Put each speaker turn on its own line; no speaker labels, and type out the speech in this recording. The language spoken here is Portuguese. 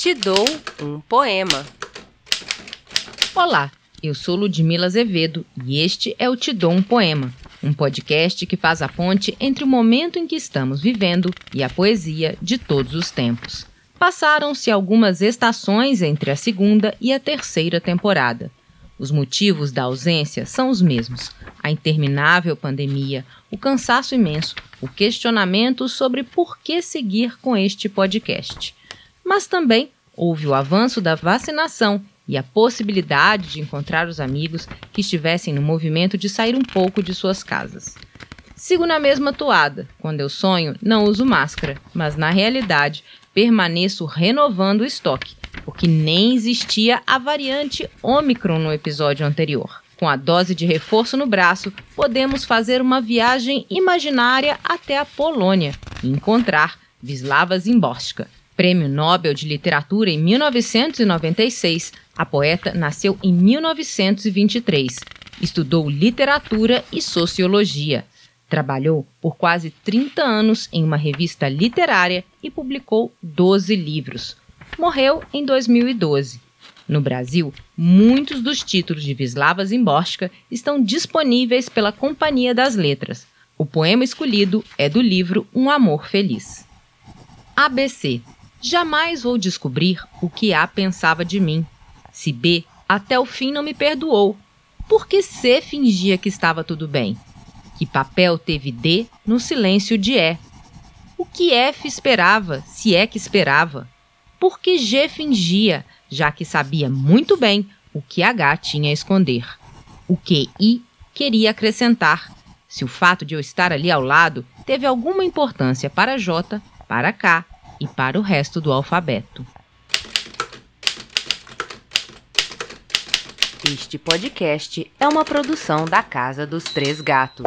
Te dou um poema.
Olá, eu sou Ludmila Azevedo e este é o Te Dou um Poema, um podcast que faz a ponte entre o momento em que estamos vivendo e a poesia de todos os tempos. Passaram-se algumas estações entre a segunda e a terceira temporada. Os motivos da ausência são os mesmos: a interminável pandemia, o cansaço imenso, o questionamento sobre por que seguir com este podcast. Mas também houve o avanço da vacinação e a possibilidade de encontrar os amigos que estivessem no movimento de sair um pouco de suas casas. Sigo na mesma toada. Quando eu sonho, não uso máscara, mas na realidade permaneço renovando o estoque, porque nem existia a variante Omicron no episódio anterior. Com a dose de reforço no braço, podemos fazer uma viagem imaginária até a Polônia e encontrar Wisława Zimborska. Prêmio Nobel de Literatura em 1996, a poeta nasceu em 1923. Estudou literatura e sociologia. Trabalhou por quase 30 anos em uma revista literária e publicou 12 livros. Morreu em 2012. No Brasil, muitos dos títulos de Wisława Zimborska estão disponíveis pela Companhia das Letras. O poema escolhido é do livro Um Amor Feliz. ABC. Jamais vou descobrir o que A pensava de mim. Se B até o fim não me perdoou, por que C fingia que estava tudo bem? Que papel teve D no silêncio de E? O que F esperava, se é que esperava? Por que G fingia, já que sabia muito bem o que H tinha a esconder? O que I queria acrescentar? Se o fato de eu estar ali ao lado teve alguma importância para J, para K e para o resto do alfabeto.
Este podcast é uma produção da Casa dos Três Gatos.